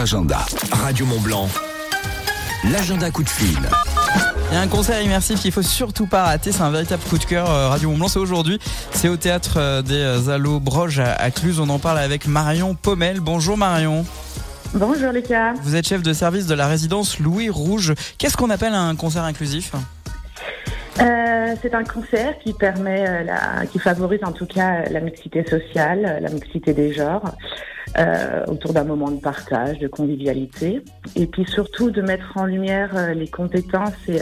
Agenda. Radio Mont Blanc. L'agenda coup de fil. Il y a un concert immersif qu'il faut surtout pas rater. C'est un véritable coup de cœur. euh, Radio Mont Blanc, c'est aujourd'hui. C'est au théâtre euh, des euh, Allos Broges à à Cluse. On en parle avec Marion Pommel. Bonjour Marion. Bonjour Lucas. Vous êtes chef de service de la résidence Louis Rouge. Qu'est-ce qu'on appelle un concert inclusif? Euh, c'est un concert qui permet, euh, la, qui favorise en tout cas la mixité sociale, euh, la mixité des genres, euh, autour d'un moment de partage, de convivialité, et puis surtout de mettre en lumière les compétences et,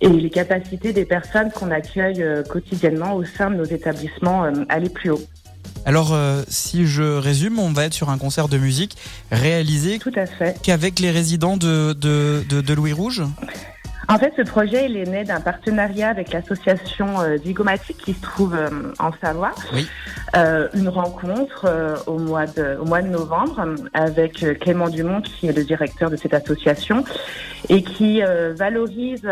et les capacités des personnes qu'on accueille quotidiennement au sein de nos établissements aller plus haut. Alors, euh, si je résume, on va être sur un concert de musique réalisé Tout à fait. qu'avec les résidents de, de, de, de Louis Rouge. En fait, ce projet, il est né d'un partenariat avec l'association euh, Zygomatique qui se trouve euh, en Savoie. Oui. Euh, une rencontre euh, au, mois de, au mois de novembre euh, avec Clément Dumont, qui est le directeur de cette association, et qui euh, valorise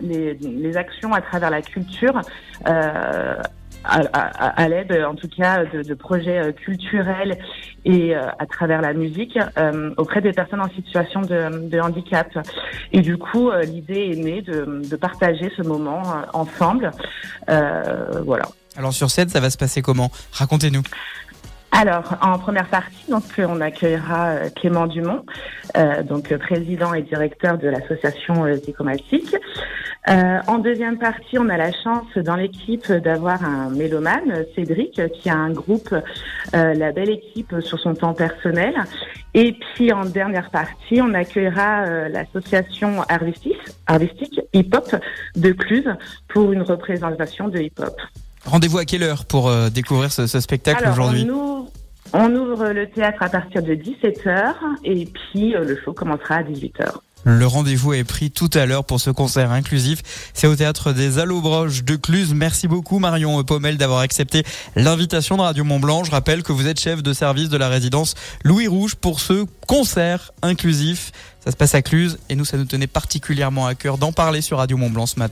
les, les actions à travers la culture. Euh, à, à- à l'aide, en tout cas, de, de projets euh, culturels et euh, à travers la musique euh, auprès des personnes en situation de, de handicap. Et du coup, euh, l'idée est née de, de partager ce moment euh, ensemble. Euh, voilà. Alors sur scène, ça va se passer comment? Racontez-nous. Alors, en première partie, donc, euh, on accueillera euh, Clément Dumont, euh, donc président et directeur de l'association Zicomatique. Euh, en deuxième partie, on a la chance dans l'équipe d'avoir un mélomane, Cédric, qui a un groupe, la belle équipe, sur son temps personnel. Et puis en dernière partie, on accueillera euh, l'association Arvistis, Arvistique Hip Hop de Cluse pour une représentation de hip hop. Rendez-vous à quelle heure pour euh, découvrir ce, ce spectacle aujourd'hui on ouvre, on ouvre le théâtre à partir de 17h et puis euh, le show commencera à 18h. Le rendez-vous est pris tout à l'heure pour ce concert inclusif. C'est au théâtre des Allobroges de Cluse. Merci beaucoup Marion Pommel d'avoir accepté l'invitation de Radio Mont Blanc. Je rappelle que vous êtes chef de service de la résidence Louis Rouge pour ce concert inclusif. Ça se passe à Cluse et nous, ça nous tenait particulièrement à cœur d'en parler sur Radio Mont Blanc ce matin.